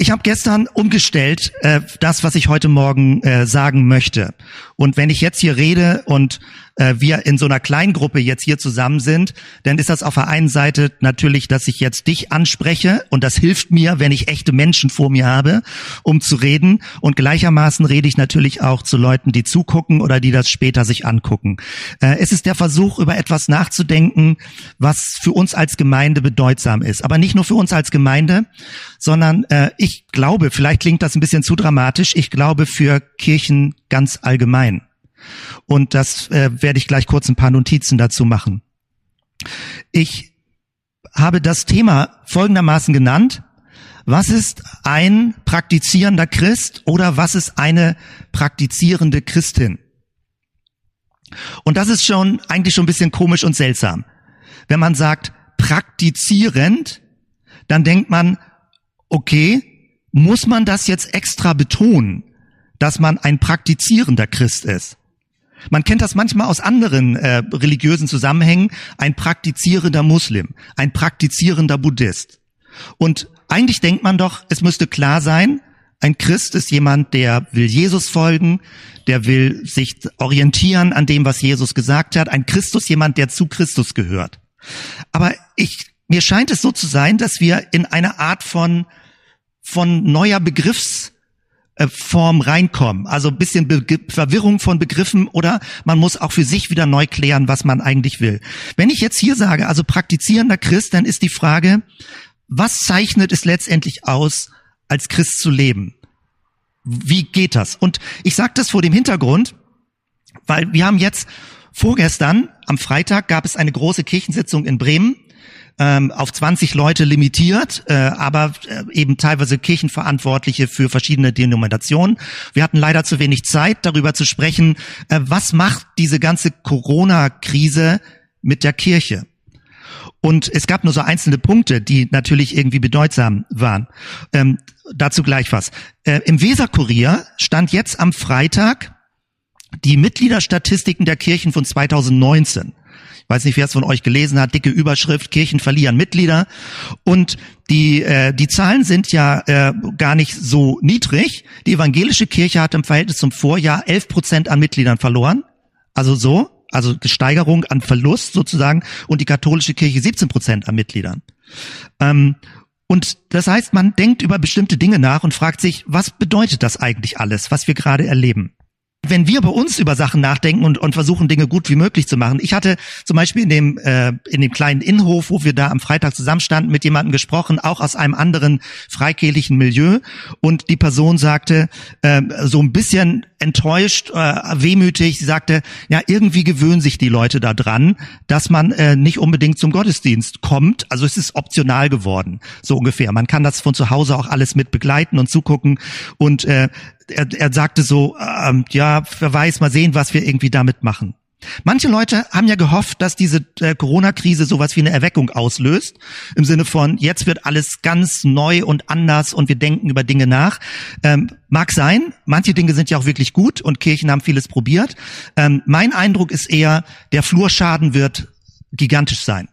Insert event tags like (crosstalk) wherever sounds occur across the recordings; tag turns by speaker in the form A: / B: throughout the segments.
A: Ich habe gestern umgestellt, äh, das, was ich heute Morgen äh, sagen möchte. Und wenn ich jetzt hier rede und äh, wir in so einer Kleingruppe jetzt hier zusammen sind, dann ist das auf der einen Seite natürlich, dass ich jetzt dich anspreche und das hilft mir, wenn ich echte Menschen vor mir habe, um zu reden. Und gleichermaßen rede ich natürlich auch zu Leuten, die zugucken oder die das später sich angucken. Äh, es ist der Versuch, über etwas nachzudenken, was für uns als Gemeinde bedeutsam ist. Aber nicht nur für uns als Gemeinde, sondern äh, ich glaube, vielleicht klingt das ein bisschen zu dramatisch, ich glaube für Kirchen ganz allgemein. Und das äh, werde ich gleich kurz ein paar Notizen dazu machen. Ich habe das Thema folgendermaßen genannt. Was ist ein praktizierender Christ oder was ist eine praktizierende Christin? Und das ist schon eigentlich schon ein bisschen komisch und seltsam. Wenn man sagt praktizierend, dann denkt man, okay, muss man das jetzt extra betonen, dass man ein praktizierender Christ ist? Man kennt das manchmal aus anderen äh, religiösen Zusammenhängen, ein praktizierender Muslim, ein praktizierender Buddhist. Und eigentlich denkt man doch, es müsste klar sein, ein Christ ist jemand, der will Jesus folgen, der will sich orientieren an dem, was Jesus gesagt hat. Ein Christus jemand, der zu Christus gehört. Aber ich, mir scheint es so zu sein, dass wir in eine Art von von neuer Begriffsform reinkommen. Also ein bisschen Be Verwirrung von Begriffen oder man muss auch für sich wieder neu klären, was man eigentlich will. Wenn ich jetzt hier sage, also praktizierender Christ, dann ist die Frage, was zeichnet es letztendlich aus, als Christ zu leben? Wie geht das? Und ich sage das vor dem Hintergrund, weil wir haben jetzt vorgestern, am Freitag, gab es eine große Kirchensitzung in Bremen ähm, auf 20 Leute limitiert, äh, aber äh, eben teilweise Kirchenverantwortliche für verschiedene Denominationen. Wir hatten leider zu wenig Zeit, darüber zu sprechen, äh, was macht diese ganze Corona-Krise mit der Kirche. Und es gab nur so einzelne Punkte, die natürlich irgendwie bedeutsam waren. Ähm, dazu gleich was. Äh, Im Weserkurier stand jetzt am Freitag die Mitgliederstatistiken der Kirchen von 2019 weiß nicht, wer es von euch gelesen hat, dicke Überschrift, Kirchen verlieren Mitglieder. Und die, äh, die Zahlen sind ja äh, gar nicht so niedrig. Die evangelische Kirche hat im Verhältnis zum Vorjahr 11 Prozent an Mitgliedern verloren. Also so, also Steigerung an Verlust sozusagen. Und die katholische Kirche 17 Prozent an Mitgliedern. Ähm, und das heißt, man denkt über bestimmte Dinge nach und fragt sich, was bedeutet das eigentlich alles, was wir gerade erleben? Wenn wir bei uns über Sachen nachdenken und, und versuchen, Dinge gut wie möglich zu machen. Ich hatte zum Beispiel in dem, äh, in dem kleinen Innenhof, wo wir da am Freitag zusammenstanden, mit jemandem gesprochen, auch aus einem anderen freikirchlichen Milieu. Und die Person sagte, äh, so ein bisschen enttäuscht, äh, wehmütig, sie sagte, ja, irgendwie gewöhnen sich die Leute da dran, dass man äh, nicht unbedingt zum Gottesdienst kommt. Also es ist optional geworden, so ungefähr. Man kann das von zu Hause auch alles mit begleiten und zugucken. Und äh, er, er sagte so, ähm, ja, wer weiß, mal sehen, was wir irgendwie damit machen. Manche Leute haben ja gehofft, dass diese äh, Corona-Krise sowas wie eine Erweckung auslöst, im Sinne von, jetzt wird alles ganz neu und anders und wir denken über Dinge nach. Ähm, mag sein, manche Dinge sind ja auch wirklich gut und Kirchen haben vieles probiert. Ähm, mein Eindruck ist eher, der Flurschaden wird gigantisch sein.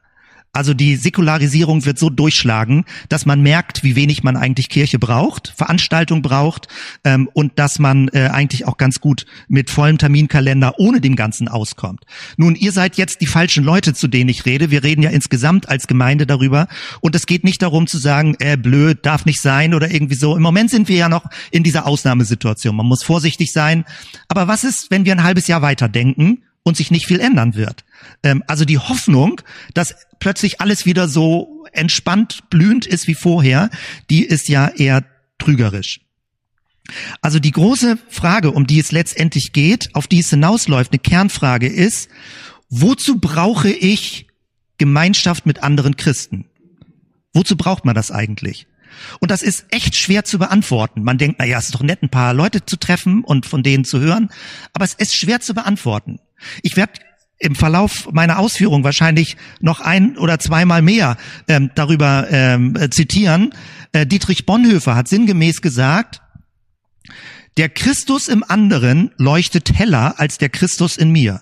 A: Also die Säkularisierung wird so durchschlagen, dass man merkt, wie wenig man eigentlich Kirche braucht, Veranstaltung braucht ähm, und dass man äh, eigentlich auch ganz gut mit vollem Terminkalender ohne dem Ganzen auskommt. Nun, ihr seid jetzt die falschen Leute, zu denen ich rede. Wir reden ja insgesamt als Gemeinde darüber und es geht nicht darum zu sagen, äh, blöd, darf nicht sein oder irgendwie so. Im Moment sind wir ja noch in dieser Ausnahmesituation. Man muss vorsichtig sein. Aber was ist, wenn wir ein halbes Jahr weiterdenken und sich nicht viel ändern wird? Ähm, also die Hoffnung, dass plötzlich alles wieder so entspannt, blühend ist wie vorher, die ist ja eher trügerisch. Also die große Frage, um die es letztendlich geht, auf die es hinausläuft, eine Kernfrage ist, wozu brauche ich Gemeinschaft mit anderen Christen? Wozu braucht man das eigentlich? Und das ist echt schwer zu beantworten. Man denkt, na ja, es ist doch nett, ein paar Leute zu treffen und von denen zu hören, aber es ist schwer zu beantworten. Ich werde im Verlauf meiner Ausführung wahrscheinlich noch ein oder zweimal mehr ähm, darüber ähm, äh, zitieren. Äh, Dietrich Bonhoeffer hat sinngemäß gesagt, der Christus im anderen leuchtet heller als der Christus in mir.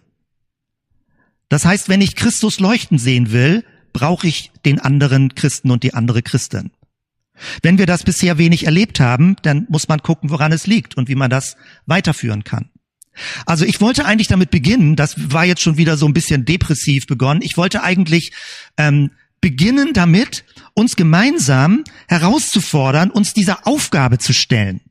A: Das heißt, wenn ich Christus leuchten sehen will, brauche ich den anderen Christen und die andere Christin. Wenn wir das bisher wenig erlebt haben, dann muss man gucken, woran es liegt und wie man das weiterführen kann. Also ich wollte eigentlich damit beginnen, das war jetzt schon wieder so ein bisschen depressiv begonnen, ich wollte eigentlich ähm, beginnen damit, uns gemeinsam herauszufordern, uns dieser Aufgabe zu stellen,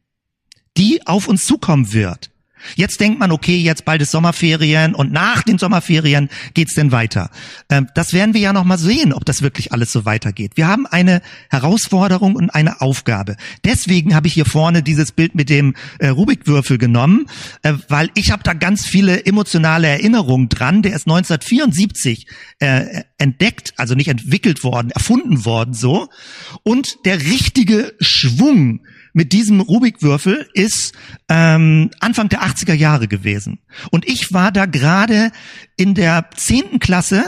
A: die auf uns zukommen wird. Jetzt denkt man, okay, jetzt bald ist Sommerferien und nach den Sommerferien geht's denn weiter. Ähm, das werden wir ja noch mal sehen, ob das wirklich alles so weitergeht. Wir haben eine Herausforderung und eine Aufgabe. Deswegen habe ich hier vorne dieses Bild mit dem äh, Rubikwürfel genommen, äh, weil ich habe da ganz viele emotionale Erinnerungen dran. Der ist 1974 äh, entdeckt, also nicht entwickelt worden, erfunden worden so. Und der richtige Schwung mit diesem Rubikwürfel ist ähm, Anfang der 80er Jahre gewesen. Und ich war da gerade in der zehnten Klasse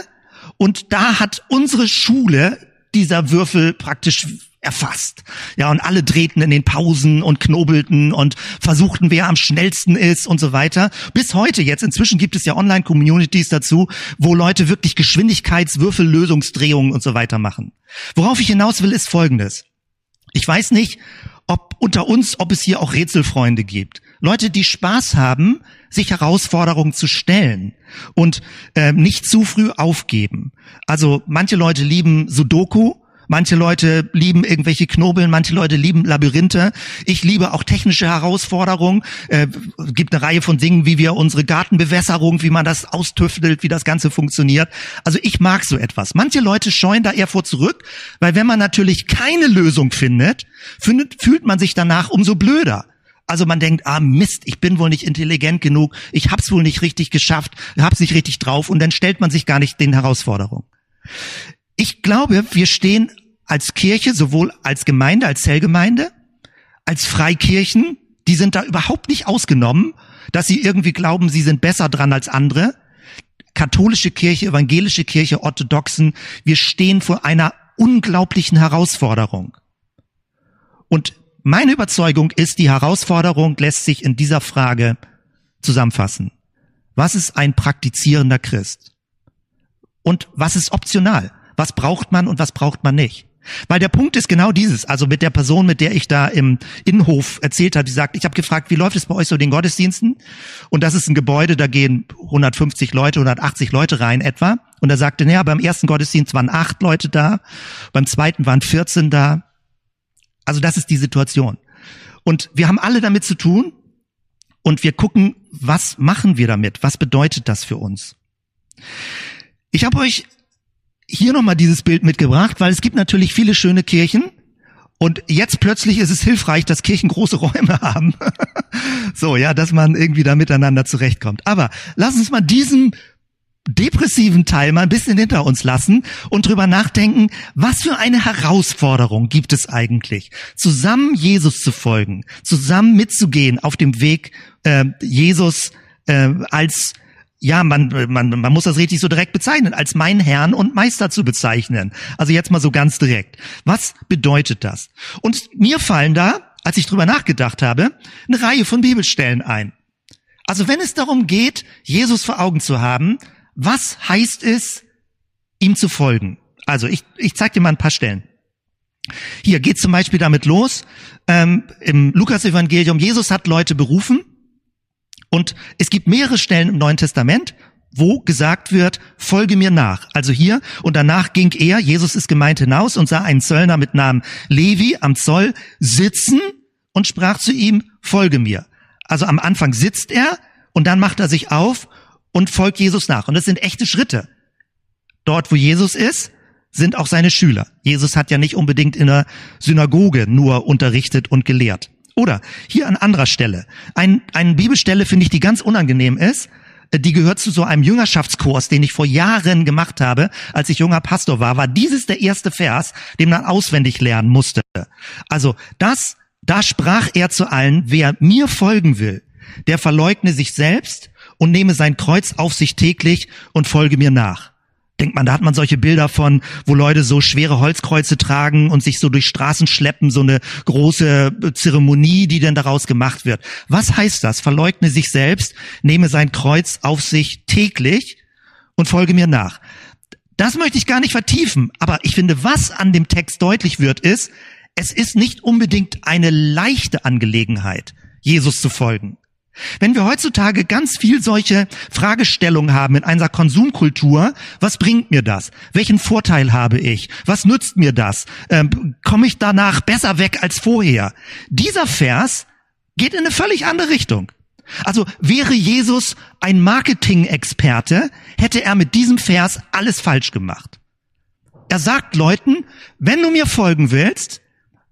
A: und da hat unsere Schule dieser Würfel praktisch erfasst. Ja, und alle drehten in den Pausen und knobelten und versuchten, wer am schnellsten ist und so weiter. Bis heute jetzt, inzwischen gibt es ja Online-Communities dazu, wo Leute wirklich Geschwindigkeitswürfellösungsdrehungen und so weiter machen. Worauf ich hinaus will, ist Folgendes. Ich weiß nicht, ob unter uns, ob es hier auch Rätselfreunde gibt. Leute, die Spaß haben, sich Herausforderungen zu stellen und äh, nicht zu früh aufgeben. Also manche Leute lieben Sudoku, Manche Leute lieben irgendwelche Knobeln, manche Leute lieben Labyrinthe. Ich liebe auch technische Herausforderungen. Äh, gibt eine Reihe von Dingen, wie wir unsere Gartenbewässerung, wie man das austüftelt, wie das Ganze funktioniert. Also ich mag so etwas. Manche Leute scheuen da eher vor zurück, weil wenn man natürlich keine Lösung findet, findet fühlt man sich danach umso blöder. Also man denkt, ah Mist, ich bin wohl nicht intelligent genug, ich hab's wohl nicht richtig geschafft, hab's nicht richtig drauf und dann stellt man sich gar nicht den Herausforderungen. Ich glaube, wir stehen als Kirche, sowohl als Gemeinde, als Zellgemeinde, als Freikirchen, die sind da überhaupt nicht ausgenommen, dass sie irgendwie glauben, sie sind besser dran als andere. Katholische Kirche, evangelische Kirche, Orthodoxen, wir stehen vor einer unglaublichen Herausforderung. Und meine Überzeugung ist, die Herausforderung lässt sich in dieser Frage zusammenfassen. Was ist ein praktizierender Christ? Und was ist optional? Was braucht man und was braucht man nicht. Weil der Punkt ist genau dieses, also mit der Person, mit der ich da im Innenhof erzählt habe, die sagt, ich habe gefragt, wie läuft es bei euch so den Gottesdiensten? Und das ist ein Gebäude, da gehen 150 Leute, 180 Leute rein etwa. Und er sagte, naja, beim ersten Gottesdienst waren acht Leute da, beim zweiten waren 14 da. Also das ist die Situation. Und wir haben alle damit zu tun und wir gucken, was machen wir damit? Was bedeutet das für uns? Ich habe euch hier nochmal dieses Bild mitgebracht, weil es gibt natürlich viele schöne Kirchen. Und jetzt plötzlich ist es hilfreich, dass Kirchen große Räume (laughs) haben. so, ja, dass man irgendwie da miteinander zurechtkommt. Aber lass uns mal diesen depressiven Teil mal ein bisschen hinter uns lassen und drüber nachdenken, was für eine Herausforderung gibt es eigentlich, zusammen Jesus zu folgen, zusammen mitzugehen auf dem Weg äh, Jesus äh, als ja, man, man, man muss das richtig so direkt bezeichnen, als mein Herrn und Meister zu bezeichnen. Also jetzt mal so ganz direkt. Was bedeutet das? Und mir fallen da, als ich drüber nachgedacht habe, eine Reihe von Bibelstellen ein. Also wenn es darum geht, Jesus vor Augen zu haben, was heißt es, ihm zu folgen? Also ich, ich zeige dir mal ein paar Stellen. Hier geht zum Beispiel damit los, ähm, im Lukas-Evangelium, Jesus hat Leute berufen, und es gibt mehrere Stellen im Neuen Testament, wo gesagt wird, folge mir nach. Also hier, und danach ging er, Jesus ist gemeint hinaus und sah einen Zöllner mit Namen Levi am Zoll sitzen und sprach zu ihm, folge mir. Also am Anfang sitzt er und dann macht er sich auf und folgt Jesus nach. Und das sind echte Schritte. Dort, wo Jesus ist, sind auch seine Schüler. Jesus hat ja nicht unbedingt in der Synagoge nur unterrichtet und gelehrt. Oder hier an anderer Stelle. Ein, eine Bibelstelle finde ich, die ganz unangenehm ist. Äh, die gehört zu so einem Jüngerschaftskurs, den ich vor Jahren gemacht habe, als ich junger Pastor war. War dieses der erste Vers, den man auswendig lernen musste. Also das, da sprach er zu allen, wer mir folgen will, der verleugne sich selbst und nehme sein Kreuz auf sich täglich und folge mir nach. Denkt man, da hat man solche Bilder von, wo Leute so schwere Holzkreuze tragen und sich so durch Straßen schleppen, so eine große Zeremonie, die denn daraus gemacht wird. Was heißt das? Verleugne sich selbst, nehme sein Kreuz auf sich täglich und folge mir nach. Das möchte ich gar nicht vertiefen, aber ich finde, was an dem Text deutlich wird, ist, Es ist nicht unbedingt eine leichte Angelegenheit, Jesus zu folgen. Wenn wir heutzutage ganz viel solche Fragestellungen haben in einer Konsumkultur, was bringt mir das? Welchen Vorteil habe ich? Was nützt mir das? Ähm, Komme ich danach besser weg als vorher? Dieser Vers geht in eine völlig andere Richtung. Also wäre Jesus ein Marketing-Experte, hätte er mit diesem Vers alles falsch gemacht. Er sagt Leuten, wenn du mir folgen willst,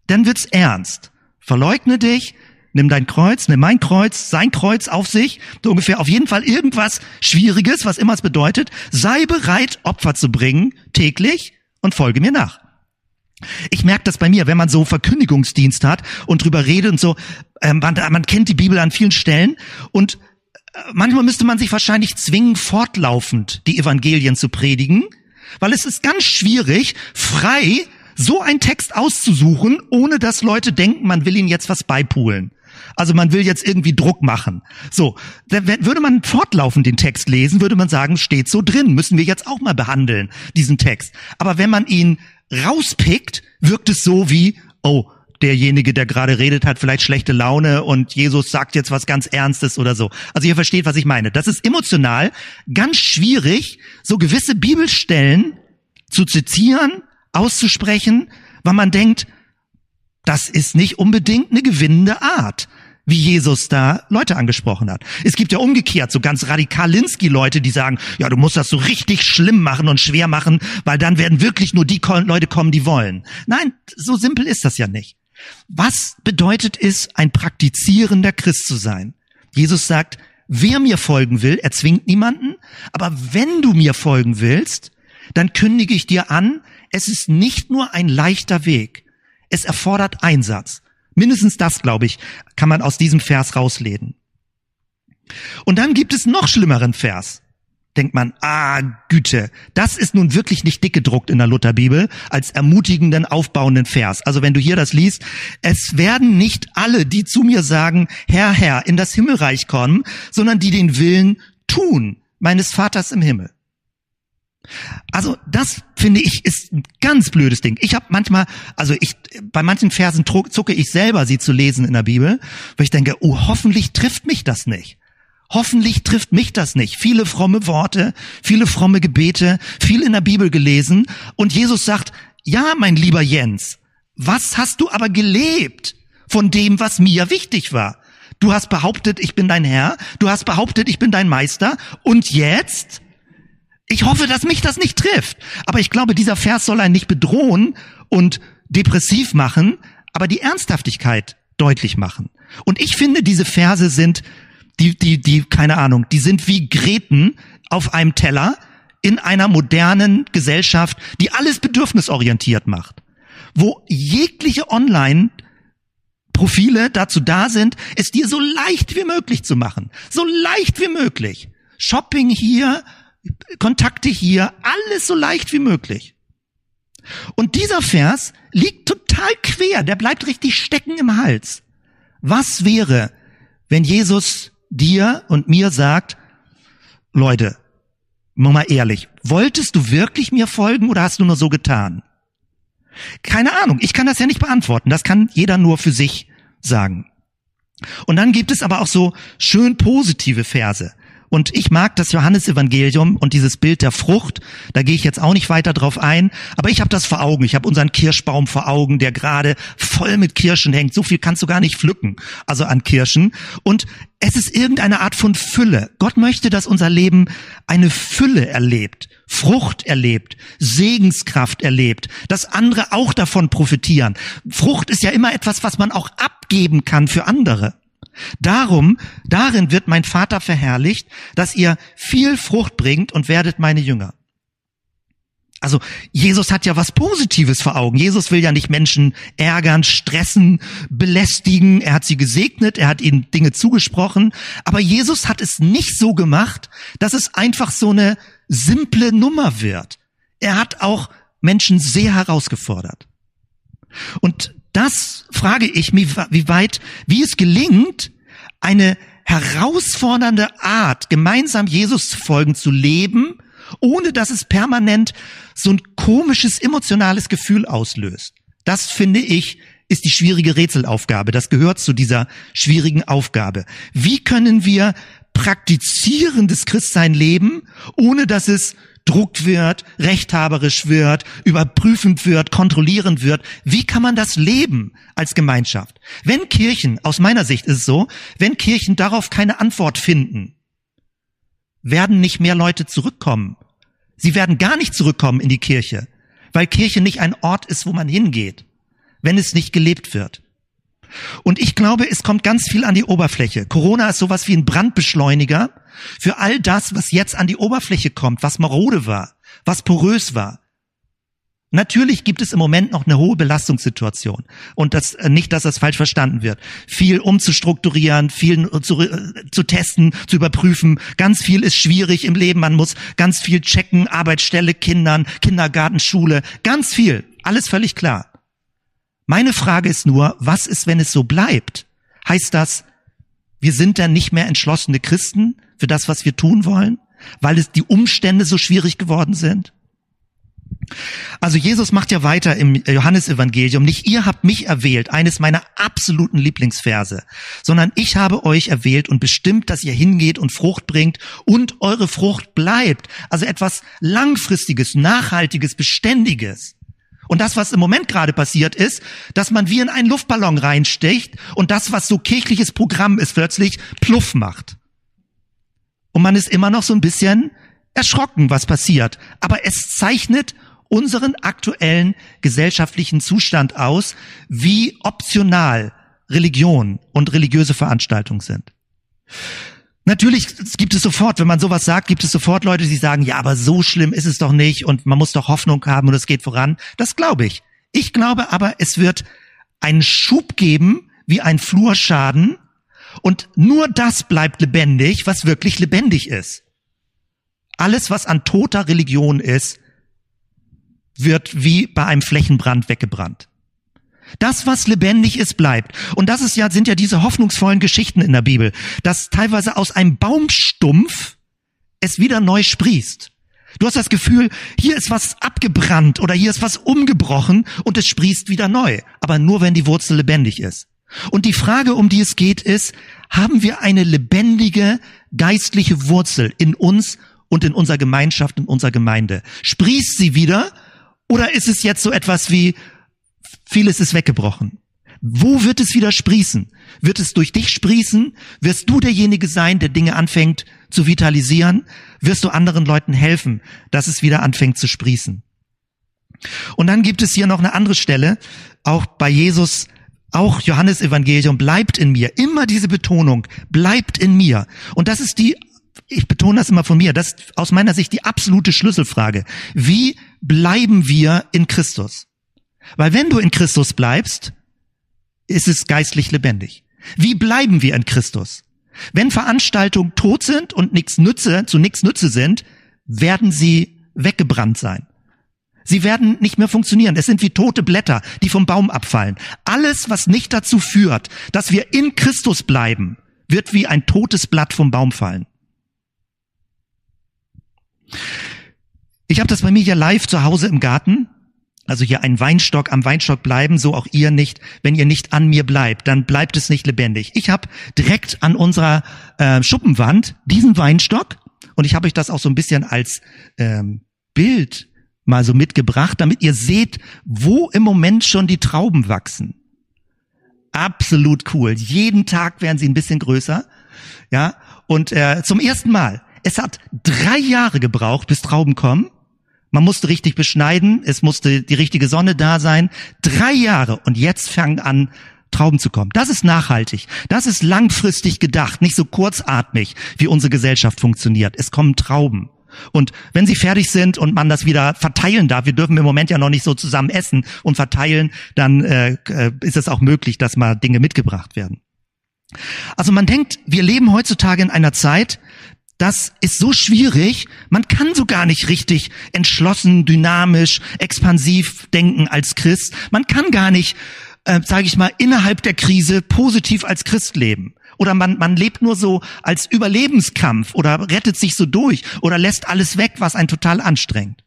A: dann wird's ernst. Verleugne dich, nimm dein Kreuz, nimm mein Kreuz, sein Kreuz auf sich, so ungefähr auf jeden Fall irgendwas Schwieriges, was immer es bedeutet, sei bereit, Opfer zu bringen, täglich, und folge mir nach. Ich merke das bei mir, wenn man so Verkündigungsdienst hat und drüber redet und so, ähm, man, man kennt die Bibel an vielen Stellen und äh, manchmal müsste man sich wahrscheinlich zwingen, fortlaufend die Evangelien zu predigen, weil es ist ganz schwierig, frei so einen Text auszusuchen, ohne dass Leute denken, man will ihnen jetzt was beipulen. Also man will jetzt irgendwie Druck machen. So, würde man fortlaufend den Text lesen, würde man sagen, steht so drin, müssen wir jetzt auch mal behandeln, diesen Text. Aber wenn man ihn rauspickt, wirkt es so wie, oh, derjenige, der gerade redet, hat vielleicht schlechte Laune und Jesus sagt jetzt was ganz Ernstes oder so. Also ihr versteht, was ich meine. Das ist emotional ganz schwierig, so gewisse Bibelstellen zu zitieren, auszusprechen, weil man denkt, das ist nicht unbedingt eine gewinnende Art, wie Jesus da Leute angesprochen hat. Es gibt ja umgekehrt so ganz radikal Linsky-Leute, die sagen, ja, du musst das so richtig schlimm machen und schwer machen, weil dann werden wirklich nur die Leute kommen, die wollen. Nein, so simpel ist das ja nicht. Was bedeutet es, ein praktizierender Christ zu sein? Jesus sagt, wer mir folgen will, er zwingt niemanden, aber wenn du mir folgen willst, dann kündige ich dir an, es ist nicht nur ein leichter Weg. Es erfordert Einsatz. Mindestens das, glaube ich, kann man aus diesem Vers rausleden. Und dann gibt es noch schlimmeren Vers. Denkt man, ah, Güte, das ist nun wirklich nicht dick gedruckt in der Lutherbibel als ermutigenden, aufbauenden Vers. Also wenn du hier das liest, es werden nicht alle, die zu mir sagen, Herr, Herr, in das Himmelreich kommen, sondern die den Willen tun meines Vaters im Himmel. Also das finde ich ist ein ganz blödes Ding. Ich habe manchmal, also ich bei manchen Versen zucke ich selber, sie zu lesen in der Bibel, weil ich denke, oh, hoffentlich trifft mich das nicht. Hoffentlich trifft mich das nicht. Viele fromme Worte, viele fromme Gebete, viel in der Bibel gelesen und Jesus sagt, ja, mein lieber Jens, was hast du aber gelebt von dem, was mir wichtig war? Du hast behauptet, ich bin dein Herr, du hast behauptet, ich bin dein Meister und jetzt ich hoffe, dass mich das nicht trifft. Aber ich glaube, dieser Vers soll einen nicht bedrohen und depressiv machen, aber die Ernsthaftigkeit deutlich machen. Und ich finde, diese Verse sind, die, die, die, keine Ahnung, die sind wie Greten auf einem Teller in einer modernen Gesellschaft, die alles bedürfnisorientiert macht. Wo jegliche Online Profile dazu da sind, es dir so leicht wie möglich zu machen. So leicht wie möglich. Shopping hier, Kontakte hier, alles so leicht wie möglich. Und dieser Vers liegt total quer, der bleibt richtig stecken im Hals. Was wäre, wenn Jesus dir und mir sagt, Leute, mal ehrlich, wolltest du wirklich mir folgen oder hast du nur so getan? Keine Ahnung, ich kann das ja nicht beantworten, das kann jeder nur für sich sagen. Und dann gibt es aber auch so schön positive Verse. Und ich mag das Johannesevangelium und dieses Bild der Frucht. Da gehe ich jetzt auch nicht weiter drauf ein. Aber ich habe das vor Augen. Ich habe unseren Kirschbaum vor Augen, der gerade voll mit Kirschen hängt. So viel kannst du gar nicht pflücken. Also an Kirschen. Und es ist irgendeine Art von Fülle. Gott möchte, dass unser Leben eine Fülle erlebt. Frucht erlebt, Segenskraft erlebt, dass andere auch davon profitieren. Frucht ist ja immer etwas, was man auch abgeben kann für andere. Darum, darin wird mein Vater verherrlicht, dass ihr viel Frucht bringt und werdet meine Jünger. Also Jesus hat ja was Positives vor Augen. Jesus will ja nicht Menschen ärgern, stressen, belästigen. Er hat sie gesegnet, er hat ihnen Dinge zugesprochen. Aber Jesus hat es nicht so gemacht, dass es einfach so eine simple Nummer wird. Er hat auch Menschen sehr herausgefordert. Und das frage ich mich, wie weit, wie es gelingt, eine herausfordernde Art, gemeinsam Jesus zu folgen, zu leben, ohne dass es permanent so ein komisches emotionales Gefühl auslöst. Das finde ich ist die schwierige Rätselaufgabe. Das gehört zu dieser schwierigen Aufgabe. Wie können wir praktizierendes Christsein leben, ohne dass es druckt wird, rechthaberisch wird, überprüfend wird, kontrollierend wird. Wie kann man das leben als Gemeinschaft? Wenn Kirchen, aus meiner Sicht ist es so, wenn Kirchen darauf keine Antwort finden, werden nicht mehr Leute zurückkommen. Sie werden gar nicht zurückkommen in die Kirche, weil Kirche nicht ein Ort ist, wo man hingeht, wenn es nicht gelebt wird. Und ich glaube, es kommt ganz viel an die Oberfläche. Corona ist sowas wie ein Brandbeschleuniger für all das, was jetzt an die Oberfläche kommt, was marode war, was porös war. Natürlich gibt es im Moment noch eine hohe Belastungssituation und das äh, nicht, dass das falsch verstanden wird. Viel umzustrukturieren, viel zu, äh, zu testen, zu überprüfen. Ganz viel ist schwierig im Leben. Man muss ganz viel checken, Arbeitsstelle, Kindern, Kindergarten, Schule, ganz viel. Alles völlig klar. Meine Frage ist nur, was ist, wenn es so bleibt? Heißt das, wir sind dann nicht mehr entschlossene Christen für das, was wir tun wollen, weil es die Umstände so schwierig geworden sind? Also Jesus macht ja weiter im Johannesevangelium. Nicht ihr habt mich erwählt, eines meiner absoluten Lieblingsverse, sondern ich habe euch erwählt und bestimmt, dass ihr hingeht und Frucht bringt und eure Frucht bleibt. Also etwas langfristiges, nachhaltiges, beständiges. Und das, was im Moment gerade passiert ist, dass man wie in einen Luftballon reinsticht und das, was so kirchliches Programm ist, plötzlich pluff macht. Und man ist immer noch so ein bisschen erschrocken, was passiert. Aber es zeichnet unseren aktuellen gesellschaftlichen Zustand aus, wie optional Religion und religiöse Veranstaltungen sind. Natürlich gibt es sofort, wenn man sowas sagt, gibt es sofort Leute, die sagen, ja, aber so schlimm ist es doch nicht und man muss doch Hoffnung haben und es geht voran. Das glaube ich. Ich glaube aber, es wird einen Schub geben, wie ein Flurschaden und nur das bleibt lebendig, was wirklich lebendig ist. Alles, was an toter Religion ist, wird wie bei einem Flächenbrand weggebrannt. Das, was lebendig ist, bleibt. Und das ist ja, sind ja diese hoffnungsvollen Geschichten in der Bibel, dass teilweise aus einem Baumstumpf es wieder neu sprießt. Du hast das Gefühl, hier ist was abgebrannt oder hier ist was umgebrochen und es sprießt wieder neu. Aber nur wenn die Wurzel lebendig ist. Und die Frage, um die es geht, ist, haben wir eine lebendige geistliche Wurzel in uns und in unserer Gemeinschaft, in unserer Gemeinde? Sprießt sie wieder oder ist es jetzt so etwas wie, Vieles ist weggebrochen. Wo wird es wieder sprießen? Wird es durch dich sprießen? Wirst du derjenige sein, der Dinge anfängt zu vitalisieren? Wirst du anderen Leuten helfen, dass es wieder anfängt zu sprießen? Und dann gibt es hier noch eine andere Stelle, auch bei Jesus, auch Johannes Evangelium, bleibt in mir. Immer diese Betonung, bleibt in mir. Und das ist die, ich betone das immer von mir, das ist aus meiner Sicht die absolute Schlüsselfrage. Wie bleiben wir in Christus? Weil wenn du in Christus bleibst, ist es geistlich lebendig. Wie bleiben wir in Christus? Wenn Veranstaltungen tot sind und nichts Nütze, zu nichts Nütze sind, werden sie weggebrannt sein. Sie werden nicht mehr funktionieren. Es sind wie tote Blätter, die vom Baum abfallen. Alles, was nicht dazu führt, dass wir in Christus bleiben, wird wie ein totes Blatt vom Baum fallen. Ich habe das bei mir hier live zu Hause im Garten also hier ein Weinstock am Weinstock bleiben, so auch ihr nicht. Wenn ihr nicht an mir bleibt, dann bleibt es nicht lebendig. Ich habe direkt an unserer äh, Schuppenwand diesen Weinstock und ich habe euch das auch so ein bisschen als ähm, Bild mal so mitgebracht, damit ihr seht, wo im Moment schon die Trauben wachsen. Absolut cool. Jeden Tag werden sie ein bisschen größer. Ja, und äh, zum ersten Mal. Es hat drei Jahre gebraucht, bis Trauben kommen. Man musste richtig beschneiden, es musste die richtige Sonne da sein. Drei Jahre und jetzt fangen an, Trauben zu kommen. Das ist nachhaltig. Das ist langfristig gedacht, nicht so kurzatmig, wie unsere Gesellschaft funktioniert. Es kommen Trauben. Und wenn sie fertig sind und man das wieder verteilen darf, wir dürfen im Moment ja noch nicht so zusammen essen und verteilen, dann äh, äh ist es auch möglich, dass mal Dinge mitgebracht werden. Also man denkt, wir leben heutzutage in einer Zeit, das ist so schwierig, man kann so gar nicht richtig entschlossen, dynamisch, expansiv denken als Christ. Man kann gar nicht, äh, sage ich mal, innerhalb der Krise positiv als Christ leben. Oder man, man lebt nur so als Überlebenskampf oder rettet sich so durch oder lässt alles weg, was einen total anstrengt.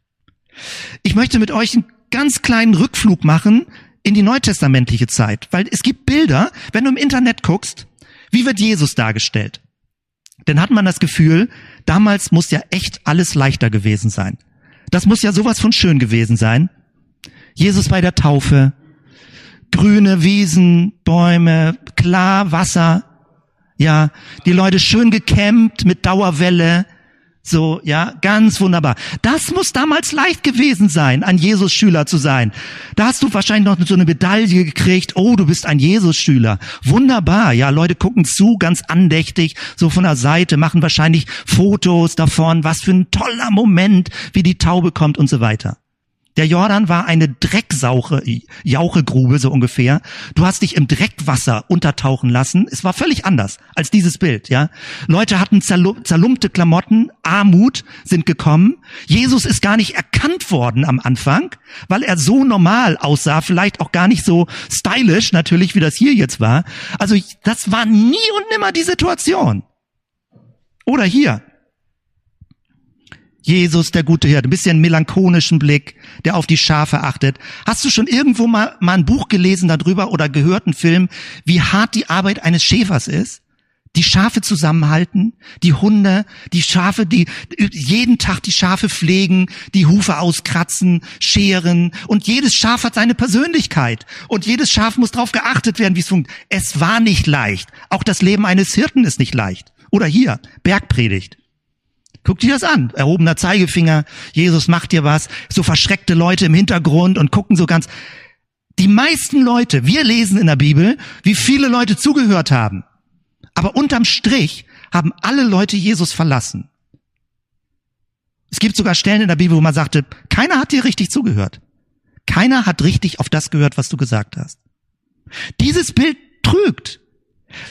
A: Ich möchte mit euch einen ganz kleinen Rückflug machen in die neutestamentliche Zeit, weil es gibt Bilder, wenn du im Internet guckst, wie wird Jesus dargestellt? Dann hat man das Gefühl, damals muss ja echt alles leichter gewesen sein. Das muss ja sowas von schön gewesen sein. Jesus bei der Taufe, grüne Wiesen, Bäume, klar Wasser, ja, die Leute schön gekämmt mit Dauerwelle, so, ja, ganz wunderbar. Das muss damals leicht gewesen sein, ein Jesus-Schüler zu sein. Da hast du wahrscheinlich noch so eine Medaille gekriegt. Oh, du bist ein Jesus-Schüler. Wunderbar. Ja, Leute gucken zu, ganz andächtig, so von der Seite, machen wahrscheinlich Fotos davon. Was für ein toller Moment, wie die Taube kommt und so weiter. Der Jordan war eine Drecksauche, Jauchegrube so ungefähr. Du hast dich im Dreckwasser untertauchen lassen. Es war völlig anders als dieses Bild, ja. Leute hatten zerlumpte Klamotten, Armut sind gekommen. Jesus ist gar nicht erkannt worden am Anfang, weil er so normal aussah, vielleicht auch gar nicht so stylisch natürlich, wie das hier jetzt war. Also das war nie und nimmer die Situation. Oder hier. Jesus, der gute Hirte, ein bisschen melancholischen Blick, der auf die Schafe achtet. Hast du schon irgendwo mal, mal ein Buch gelesen darüber oder gehört einen Film, wie hart die Arbeit eines Schäfers ist? Die Schafe zusammenhalten, die Hunde, die Schafe, die jeden Tag die Schafe pflegen, die Hufe auskratzen, scheren und jedes Schaf hat seine Persönlichkeit und jedes Schaf muss darauf geachtet werden, wie es funktioniert. Es war nicht leicht. Auch das Leben eines Hirten ist nicht leicht. Oder hier, Bergpredigt. Guck dir das an. Erhobener Zeigefinger. Jesus macht dir was. So verschreckte Leute im Hintergrund und gucken so ganz. Die meisten Leute, wir lesen in der Bibel, wie viele Leute zugehört haben. Aber unterm Strich haben alle Leute Jesus verlassen. Es gibt sogar Stellen in der Bibel, wo man sagte, keiner hat dir richtig zugehört. Keiner hat richtig auf das gehört, was du gesagt hast. Dieses Bild trügt.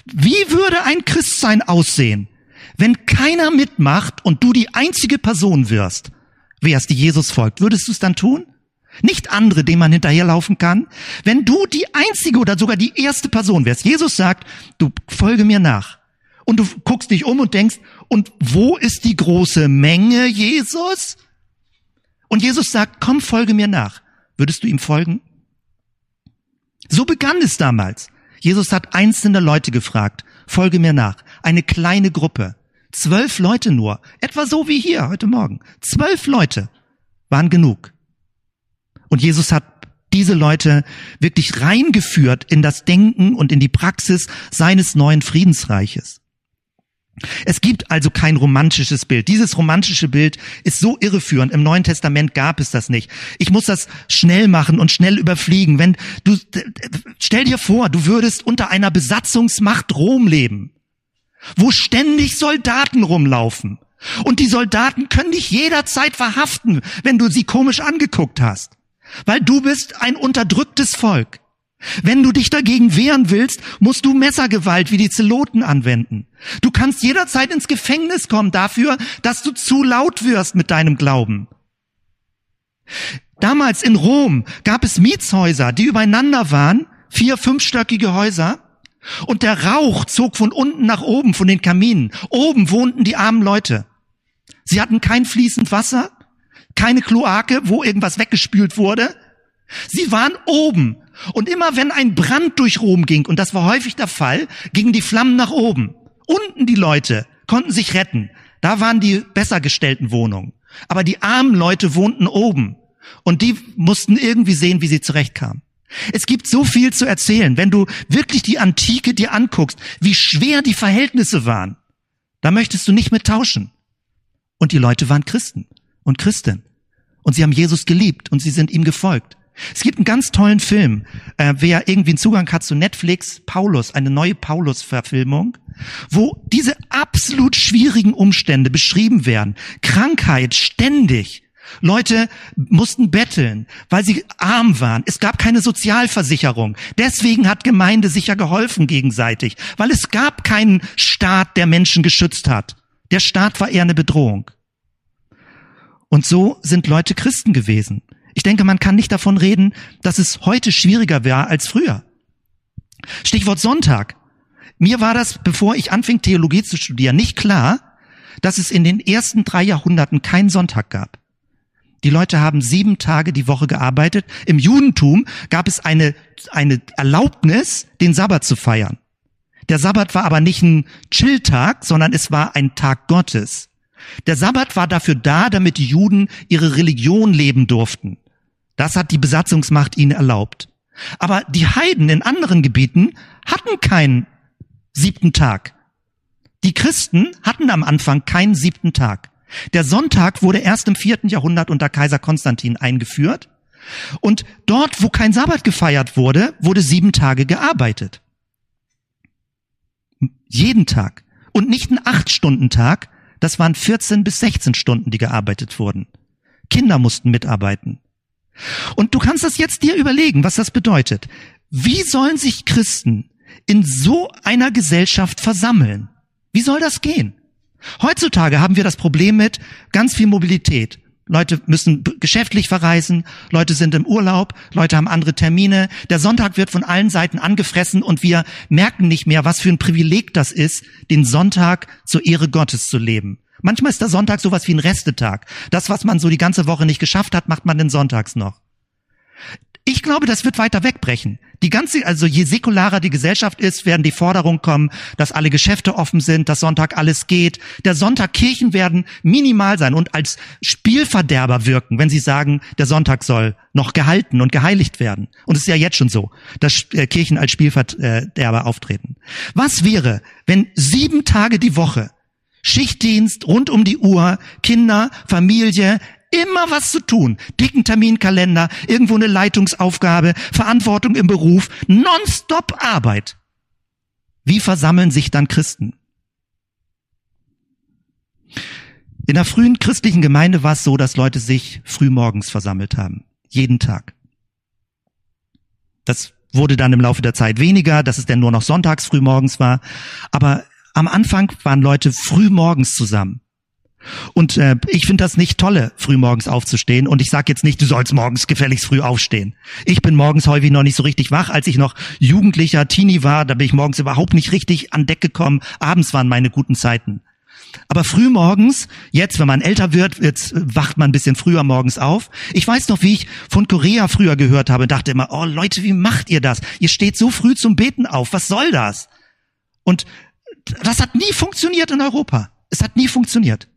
A: Wie würde ein Christsein aussehen, wenn keiner mitmacht und du die einzige Person wirst, wärst, die Jesus folgt, würdest du es dann tun? Nicht andere, denen man hinterherlaufen kann. Wenn du die einzige oder sogar die erste Person wärst. Jesus sagt, du folge mir nach. Und du guckst dich um und denkst, und wo ist die große Menge, Jesus? Und Jesus sagt, komm, folge mir nach. Würdest du ihm folgen? So begann es damals. Jesus hat einzelne Leute gefragt, folge mir nach. Eine kleine Gruppe. Zwölf Leute nur. Etwa so wie hier heute Morgen. Zwölf Leute waren genug. Und Jesus hat diese Leute wirklich reingeführt in das Denken und in die Praxis seines neuen Friedensreiches. Es gibt also kein romantisches Bild. Dieses romantische Bild ist so irreführend. Im Neuen Testament gab es das nicht. Ich muss das schnell machen und schnell überfliegen. Wenn du, stell dir vor, du würdest unter einer Besatzungsmacht Rom leben wo ständig Soldaten rumlaufen. Und die Soldaten können dich jederzeit verhaften, wenn du sie komisch angeguckt hast. Weil du bist ein unterdrücktes Volk. Wenn du dich dagegen wehren willst, musst du Messergewalt wie die Zeloten anwenden. Du kannst jederzeit ins Gefängnis kommen dafür, dass du zu laut wirst mit deinem Glauben. Damals in Rom gab es Mietshäuser, die übereinander waren, vier, fünfstöckige Häuser. Und der Rauch zog von unten nach oben von den Kaminen. Oben wohnten die armen Leute. Sie hatten kein fließend Wasser, keine Kloake, wo irgendwas weggespült wurde. Sie waren oben. Und immer wenn ein Brand durch Rom ging, und das war häufig der Fall, gingen die Flammen nach oben. Unten die Leute konnten sich retten. Da waren die besser gestellten Wohnungen. Aber die armen Leute wohnten oben. Und die mussten irgendwie sehen, wie sie zurechtkamen. Es gibt so viel zu erzählen. Wenn du wirklich die Antike dir anguckst, wie schwer die Verhältnisse waren, da möchtest du nicht mit tauschen. Und die Leute waren Christen und Christen. Und sie haben Jesus geliebt und sie sind ihm gefolgt. Es gibt einen ganz tollen Film, äh, wer irgendwie einen Zugang hat zu Netflix, Paulus, eine neue Paulus-Verfilmung, wo diese absolut schwierigen Umstände beschrieben werden. Krankheit ständig, Leute mussten betteln, weil sie arm waren. Es gab keine Sozialversicherung. Deswegen hat Gemeinde sich ja geholfen gegenseitig, weil es gab keinen Staat, der Menschen geschützt hat. Der Staat war eher eine Bedrohung. Und so sind Leute Christen gewesen. Ich denke, man kann nicht davon reden, dass es heute schwieriger wäre als früher. Stichwort Sonntag. Mir war das, bevor ich anfing, Theologie zu studieren, nicht klar, dass es in den ersten drei Jahrhunderten keinen Sonntag gab. Die Leute haben sieben Tage die Woche gearbeitet. Im Judentum gab es eine, eine Erlaubnis, den Sabbat zu feiern. Der Sabbat war aber nicht ein Chilltag, sondern es war ein Tag Gottes. Der Sabbat war dafür da, damit die Juden ihre Religion leben durften. Das hat die Besatzungsmacht ihnen erlaubt. Aber die Heiden in anderen Gebieten hatten keinen siebten Tag. Die Christen hatten am Anfang keinen siebten Tag. Der Sonntag wurde erst im vierten Jahrhundert unter Kaiser Konstantin eingeführt. Und dort, wo kein Sabbat gefeiert wurde, wurde sieben Tage gearbeitet. Jeden Tag. Und nicht ein Acht-Stunden-Tag, das waren 14 bis 16 Stunden, die gearbeitet wurden. Kinder mussten mitarbeiten. Und du kannst das jetzt dir überlegen, was das bedeutet. Wie sollen sich Christen in so einer Gesellschaft versammeln? Wie soll das gehen? Heutzutage haben wir das Problem mit ganz viel Mobilität. Leute müssen geschäftlich verreisen, Leute sind im Urlaub, Leute haben andere Termine. Der Sonntag wird von allen Seiten angefressen und wir merken nicht mehr, was für ein Privileg das ist, den Sonntag zur Ehre Gottes zu leben. Manchmal ist der Sonntag sowas wie ein Restetag. Das, was man so die ganze Woche nicht geschafft hat, macht man den Sonntags noch. Ich glaube, das wird weiter wegbrechen. Die ganze, also je säkularer die Gesellschaft ist, werden die Forderungen kommen, dass alle Geschäfte offen sind, dass Sonntag alles geht. Der Sonntag Kirchen werden minimal sein und als Spielverderber wirken, wenn sie sagen, der Sonntag soll noch gehalten und geheiligt werden. Und es ist ja jetzt schon so, dass äh, Kirchen als Spielverderber auftreten. Was wäre, wenn sieben Tage die Woche Schichtdienst rund um die Uhr, Kinder, Familie, immer was zu tun. Dicken Terminkalender, irgendwo eine Leitungsaufgabe, Verantwortung im Beruf, nonstop Arbeit. Wie versammeln sich dann Christen? In der frühen christlichen Gemeinde war es so, dass Leute sich frühmorgens versammelt haben. Jeden Tag. Das wurde dann im Laufe der Zeit weniger, dass es denn nur noch sonntags frühmorgens war. Aber am Anfang waren Leute frühmorgens zusammen. Und äh, ich finde das nicht tolle, früh morgens aufzustehen. Und ich sage jetzt nicht, du sollst morgens gefälligst früh aufstehen. Ich bin morgens häufig noch nicht so richtig wach. Als ich noch jugendlicher Teenie war, da bin ich morgens überhaupt nicht richtig an Deck gekommen. Abends waren meine guten Zeiten. Aber früh morgens, jetzt, wenn man älter wird, jetzt wacht man ein bisschen früher morgens auf. Ich weiß noch, wie ich von Korea früher gehört habe, dachte immer, oh Leute, wie macht ihr das? Ihr steht so früh zum Beten auf. Was soll das? Und das hat nie funktioniert in Europa. Es hat nie funktioniert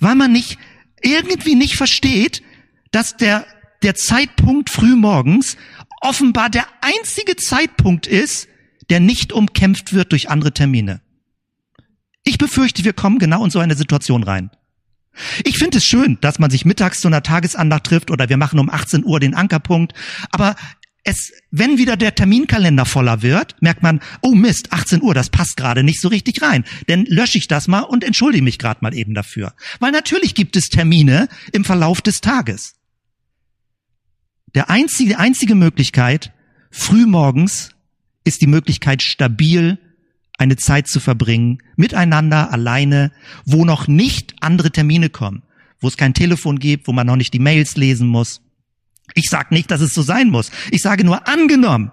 A: weil man nicht irgendwie nicht versteht, dass der der Zeitpunkt frühmorgens offenbar der einzige Zeitpunkt ist, der nicht umkämpft wird durch andere Termine. Ich befürchte, wir kommen genau in so eine Situation rein. Ich finde es schön, dass man sich mittags zu einer Tagesandacht trifft oder wir machen um 18 Uhr den Ankerpunkt, aber es, wenn wieder der Terminkalender voller wird, merkt man, oh Mist, 18 Uhr, das passt gerade nicht so richtig rein. Denn lösche ich das mal und entschuldige mich gerade mal eben dafür. Weil natürlich gibt es Termine im Verlauf des Tages. Der einzige, einzige Möglichkeit, frühmorgens, ist die Möglichkeit, stabil eine Zeit zu verbringen, miteinander, alleine, wo noch nicht andere Termine kommen, wo es kein Telefon gibt, wo man noch nicht die Mails lesen muss, ich sage nicht, dass es so sein muss. Ich sage nur angenommen.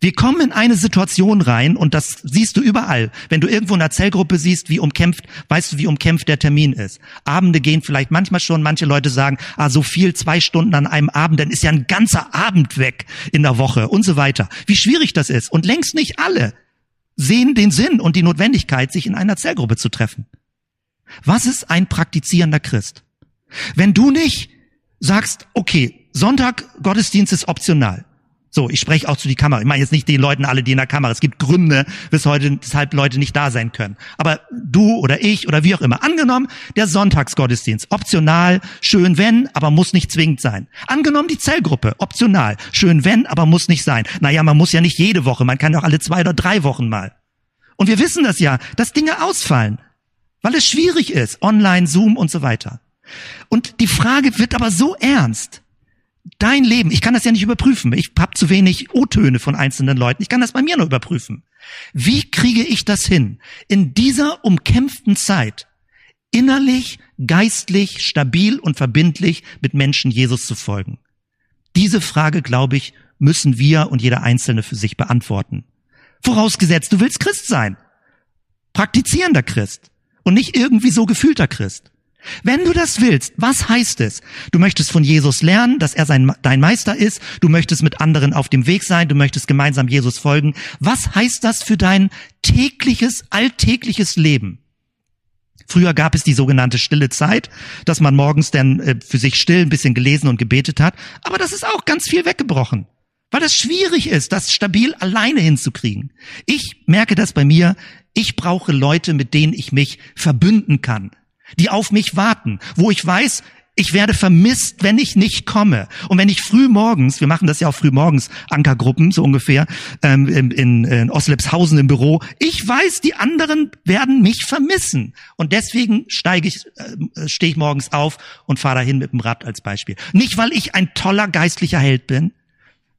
A: Wir kommen in eine Situation rein und das siehst du überall. Wenn du irgendwo in einer Zellgruppe siehst, wie umkämpft, weißt du, wie umkämpft der Termin ist. Abende gehen vielleicht manchmal schon, manche Leute sagen, ah, so viel, zwei Stunden an einem Abend, dann ist ja ein ganzer Abend weg in der Woche und so weiter. Wie schwierig das ist. Und längst nicht alle sehen den Sinn und die Notwendigkeit, sich in einer Zellgruppe zu treffen. Was ist ein praktizierender Christ? Wenn du nicht sagst, okay, Sonntag Gottesdienst ist optional. So, ich spreche auch zu die Kamera. Ich meine jetzt nicht die Leuten alle, die in der Kamera. Es gibt Gründe, bis heute, weshalb Leute nicht da sein können. Aber du oder ich oder wie auch immer. Angenommen, der Sonntagsgottesdienst. Optional, schön wenn, aber muss nicht zwingend sein. Angenommen, die Zellgruppe. Optional. Schön wenn, aber muss nicht sein. Naja, man muss ja nicht jede Woche. Man kann doch alle zwei oder drei Wochen mal. Und wir wissen das ja, dass Dinge ausfallen. Weil es schwierig ist. Online, Zoom und so weiter. Und die Frage wird aber so ernst dein Leben, ich kann das ja nicht überprüfen. Ich habe zu wenig O-Töne von einzelnen Leuten. Ich kann das bei mir nur überprüfen. Wie kriege ich das hin, in dieser umkämpften Zeit innerlich, geistlich, stabil und verbindlich mit Menschen Jesus zu folgen? Diese Frage, glaube ich, müssen wir und jeder Einzelne für sich beantworten. Vorausgesetzt, du willst Christ sein. Praktizierender Christ und nicht irgendwie so gefühlter Christ. Wenn du das willst, was heißt es? Du möchtest von Jesus lernen, dass er sein, dein Meister ist. Du möchtest mit anderen auf dem Weg sein. Du möchtest gemeinsam Jesus folgen. Was heißt das für dein tägliches, alltägliches Leben? Früher gab es die sogenannte stille Zeit, dass man morgens dann äh, für sich still ein bisschen gelesen und gebetet hat. Aber das ist auch ganz viel weggebrochen, weil das schwierig ist, das stabil alleine hinzukriegen. Ich merke das bei mir. Ich brauche Leute, mit denen ich mich verbünden kann die auf mich warten, wo ich weiß, ich werde vermisst, wenn ich nicht komme. Und wenn ich früh morgens, wir machen das ja auch früh morgens, Ankergruppen so ungefähr, ähm, in, in, Oslepshausen im Büro, ich weiß, die anderen werden mich vermissen. Und deswegen steige ich, äh, stehe ich morgens auf und fahre dahin mit dem Rad als Beispiel. Nicht, weil ich ein toller geistlicher Held bin,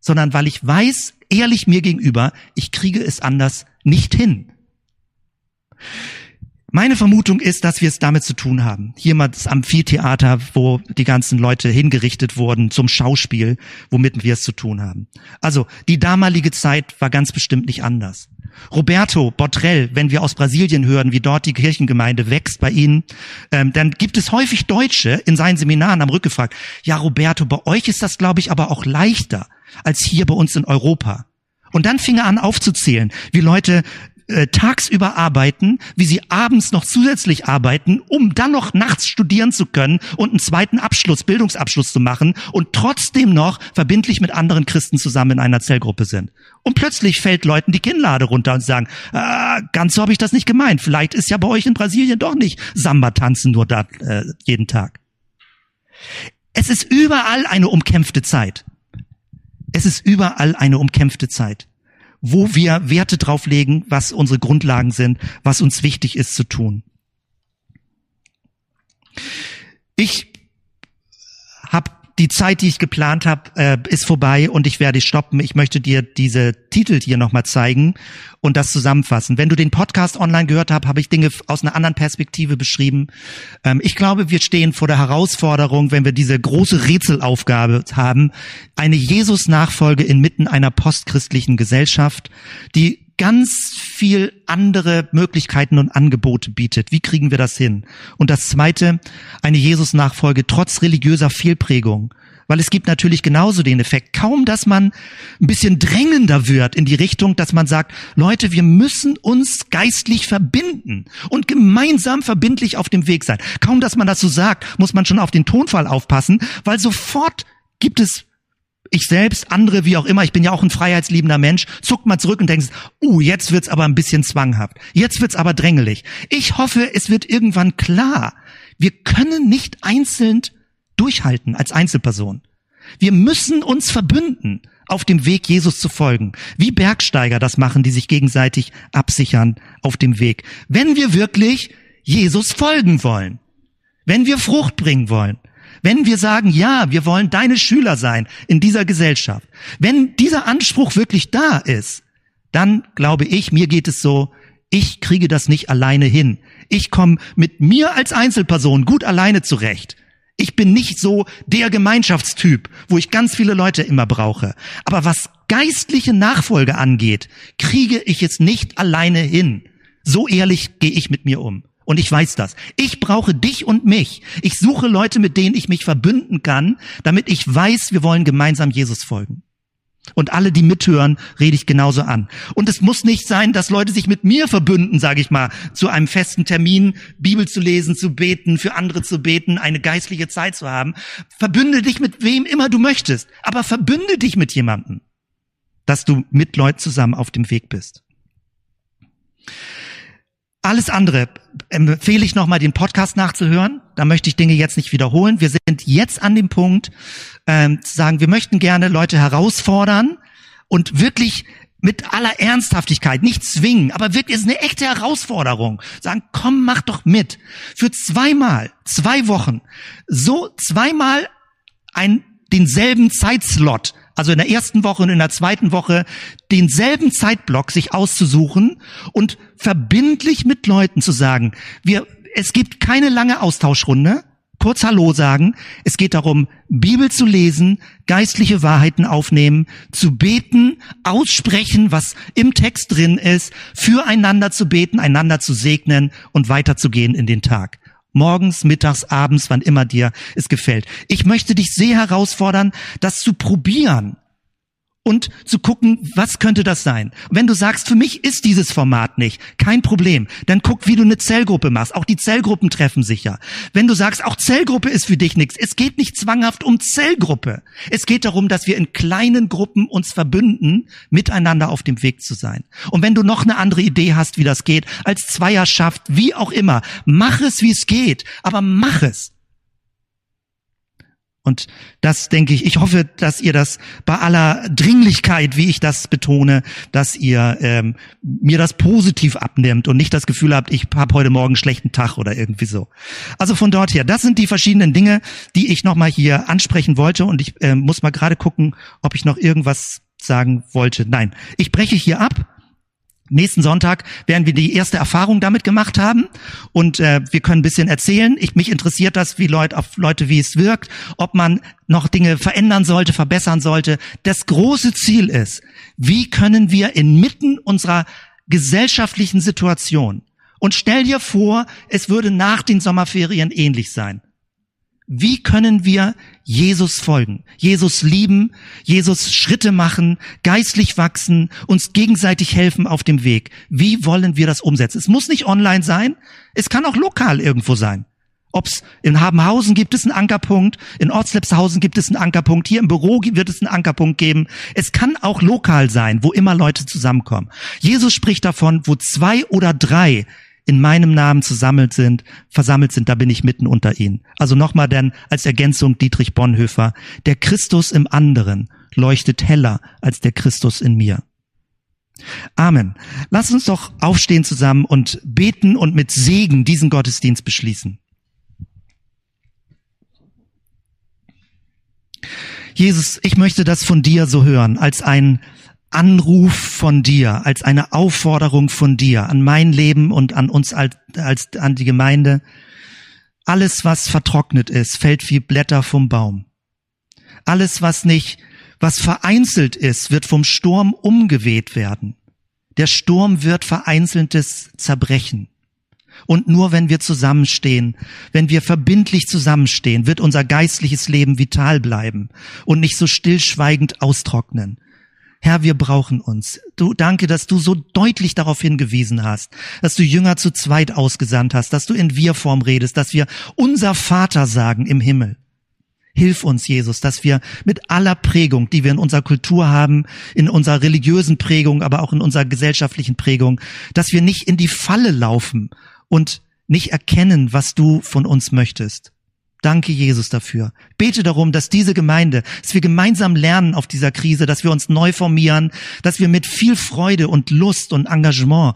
A: sondern weil ich weiß, ehrlich mir gegenüber, ich kriege es anders nicht hin. Meine Vermutung ist, dass wir es damit zu tun haben. Hier mal das Amphitheater, wo die ganzen Leute hingerichtet wurden zum Schauspiel, womit wir es zu tun haben. Also die damalige Zeit war ganz bestimmt nicht anders. Roberto Botrell, wenn wir aus Brasilien hören, wie dort die Kirchengemeinde wächst bei ihnen, ähm, dann gibt es häufig Deutsche in seinen Seminaren am Rückgefragt, ja Roberto, bei euch ist das, glaube ich, aber auch leichter als hier bei uns in Europa. Und dann fing er an aufzuzählen, wie Leute äh, tagsüber arbeiten, wie sie abends noch zusätzlich arbeiten, um dann noch nachts studieren zu können und einen zweiten Abschluss, Bildungsabschluss zu machen und trotzdem noch verbindlich mit anderen Christen zusammen in einer Zellgruppe sind. Und plötzlich fällt Leuten die Kinnlade runter und sagen, ah, ganz so habe ich das nicht gemeint. Vielleicht ist ja bei euch in Brasilien doch nicht Samba tanzen nur da äh, jeden Tag. Es ist überall eine umkämpfte Zeit. Es ist überall eine umkämpfte Zeit wo wir Werte drauflegen, was unsere Grundlagen sind, was uns wichtig ist zu tun. Ich die Zeit, die ich geplant habe, äh, ist vorbei und ich werde stoppen. Ich möchte dir diese Titel hier nochmal zeigen und das zusammenfassen. Wenn du den Podcast online gehört hast, habe ich Dinge aus einer anderen Perspektive beschrieben. Ähm, ich glaube, wir stehen vor der Herausforderung, wenn wir diese große Rätselaufgabe haben, eine Jesus-Nachfolge inmitten einer postchristlichen Gesellschaft, die ganz viel andere Möglichkeiten und Angebote bietet. Wie kriegen wir das hin? Und das Zweite, eine Jesus-Nachfolge trotz religiöser Fehlprägung. Weil es gibt natürlich genauso den Effekt, kaum dass man ein bisschen drängender wird in die Richtung, dass man sagt, Leute, wir müssen uns geistlich verbinden und gemeinsam verbindlich auf dem Weg sein. Kaum dass man das so sagt, muss man schon auf den Tonfall aufpassen, weil sofort gibt es ich selbst, andere, wie auch immer, ich bin ja auch ein freiheitsliebender Mensch, zuckt mal zurück und denkst, uh, jetzt wird's aber ein bisschen zwanghaft. Jetzt wird's aber drängelig. Ich hoffe, es wird irgendwann klar. Wir können nicht einzeln durchhalten als Einzelperson. Wir müssen uns verbünden, auf dem Weg Jesus zu folgen. Wie Bergsteiger das machen, die sich gegenseitig absichern auf dem Weg. Wenn wir wirklich Jesus folgen wollen. Wenn wir Frucht bringen wollen. Wenn wir sagen, ja, wir wollen deine Schüler sein in dieser Gesellschaft, wenn dieser Anspruch wirklich da ist, dann glaube ich, mir geht es so, ich kriege das nicht alleine hin. Ich komme mit mir als Einzelperson gut alleine zurecht. Ich bin nicht so der Gemeinschaftstyp, wo ich ganz viele Leute immer brauche. Aber was geistliche Nachfolge angeht, kriege ich es nicht alleine hin. So ehrlich gehe ich mit mir um. Und ich weiß das. Ich brauche dich und mich. Ich suche Leute, mit denen ich mich verbünden kann, damit ich weiß, wir wollen gemeinsam Jesus folgen. Und alle, die mithören, rede ich genauso an. Und es muss nicht sein, dass Leute sich mit mir verbünden, sage ich mal, zu einem festen Termin, Bibel zu lesen, zu beten, für andere zu beten, eine geistliche Zeit zu haben. Verbünde dich mit wem immer du möchtest, aber verbünde dich mit jemandem, dass du mit Leuten zusammen auf dem Weg bist. Alles andere empfehle ich nochmal, den Podcast nachzuhören. Da möchte ich Dinge jetzt nicht wiederholen. Wir sind jetzt an dem Punkt, ähm, zu sagen, wir möchten gerne Leute herausfordern und wirklich mit aller Ernsthaftigkeit, nicht zwingen, aber wirklich ist eine echte Herausforderung. Sagen, komm, mach doch mit. Für zweimal, zwei Wochen, so zweimal ein, denselben Zeitslot also in der ersten Woche und in der zweiten Woche denselben Zeitblock sich auszusuchen und verbindlich mit Leuten zu sagen, wir, es gibt keine lange Austauschrunde, kurz Hallo sagen. Es geht darum, Bibel zu lesen, geistliche Wahrheiten aufnehmen, zu beten, aussprechen, was im Text drin ist, füreinander zu beten, einander zu segnen und weiterzugehen in den Tag. Morgens, mittags, abends, wann immer dir es gefällt. Ich möchte dich sehr herausfordern, das zu probieren und zu gucken, was könnte das sein. wenn du sagst, für mich ist dieses Format nicht, kein Problem, dann guck, wie du eine Zellgruppe machst. Auch die Zellgruppen treffen sich ja. Wenn du sagst, auch Zellgruppe ist für dich nichts, es geht nicht zwanghaft um Zellgruppe. Es geht darum, dass wir in kleinen Gruppen uns verbünden, miteinander auf dem Weg zu sein. Und wenn du noch eine andere Idee hast, wie das geht, als Zweierschaft, wie auch immer, mach es, wie es geht, aber mach es. Und das denke ich, ich hoffe, dass ihr das bei aller Dringlichkeit, wie ich das betone, dass ihr ähm, mir das positiv abnimmt und nicht das Gefühl habt, ich habe heute Morgen einen schlechten Tag oder irgendwie so. Also von dort her, das sind die verschiedenen Dinge, die ich nochmal hier ansprechen wollte und ich äh, muss mal gerade gucken, ob ich noch irgendwas sagen wollte. Nein, ich breche hier ab Nächsten Sonntag werden wir die erste Erfahrung damit gemacht haben und äh, wir können ein bisschen erzählen. Ich, mich interessiert das, wie Leute, auf Leute, wie es wirkt, ob man noch Dinge verändern sollte, verbessern sollte. Das große Ziel ist, wie können wir inmitten unserer gesellschaftlichen Situation und stell dir vor, es würde nach den Sommerferien ähnlich sein. Wie können wir Jesus folgen, Jesus lieben, Jesus Schritte machen, geistlich wachsen, uns gegenseitig helfen auf dem Weg? Wie wollen wir das umsetzen? Es muss nicht online sein, es kann auch lokal irgendwo sein. Ob's in Habenhausen gibt es einen Ankerpunkt, in Ortslepshausen gibt es einen Ankerpunkt, hier im Büro wird es einen Ankerpunkt geben. Es kann auch lokal sein, wo immer Leute zusammenkommen. Jesus spricht davon, wo zwei oder drei in meinem Namen zusammelt sind, versammelt sind, da bin ich mitten unter ihnen. Also nochmal denn als Ergänzung Dietrich Bonhoeffer, der Christus im anderen leuchtet heller als der Christus in mir. Amen. Lass uns doch aufstehen zusammen und beten und mit Segen diesen Gottesdienst beschließen. Jesus, ich möchte das von dir so hören, als ein Anruf von dir, als eine Aufforderung von dir an mein Leben und an uns als, als an die Gemeinde. Alles, was vertrocknet ist, fällt wie Blätter vom Baum. Alles, was nicht, was vereinzelt ist, wird vom Sturm umgeweht werden. Der Sturm wird vereinzeltes zerbrechen. Und nur wenn wir zusammenstehen, wenn wir verbindlich zusammenstehen, wird unser geistliches Leben vital bleiben und nicht so stillschweigend austrocknen. Herr, wir brauchen uns. Du danke, dass du so deutlich darauf hingewiesen hast, dass du Jünger zu zweit ausgesandt hast, dass du in Wir-Form redest, dass wir unser Vater sagen im Himmel. Hilf uns, Jesus, dass wir mit aller Prägung, die wir in unserer Kultur haben, in unserer religiösen Prägung, aber auch in unserer gesellschaftlichen Prägung, dass wir nicht in die Falle laufen und nicht erkennen, was du von uns möchtest. Danke, Jesus, dafür. Bete darum, dass diese Gemeinde, dass wir gemeinsam lernen auf dieser Krise, dass wir uns neu formieren, dass wir mit viel Freude und Lust und Engagement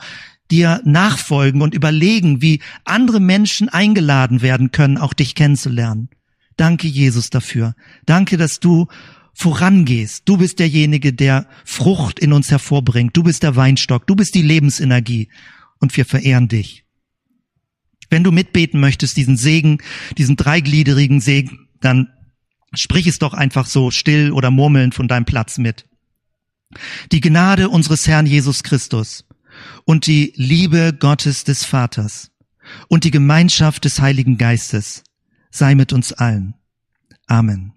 A: dir nachfolgen und überlegen, wie andere Menschen eingeladen werden können, auch dich kennenzulernen. Danke, Jesus, dafür. Danke, dass du vorangehst. Du bist derjenige, der Frucht in uns hervorbringt. Du bist der Weinstock. Du bist die Lebensenergie. Und wir verehren dich. Wenn du mitbeten möchtest, diesen Segen, diesen dreigliederigen Segen, dann sprich es doch einfach so still oder murmelnd von deinem Platz mit. Die Gnade unseres Herrn Jesus Christus und die Liebe Gottes des Vaters und die Gemeinschaft des Heiligen Geistes sei mit uns allen. Amen.